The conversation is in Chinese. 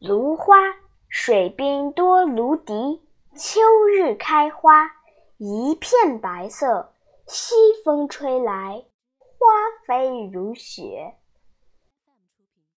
芦花，水滨多芦荻，秋日开花一片白色，西风吹来花飞如雪。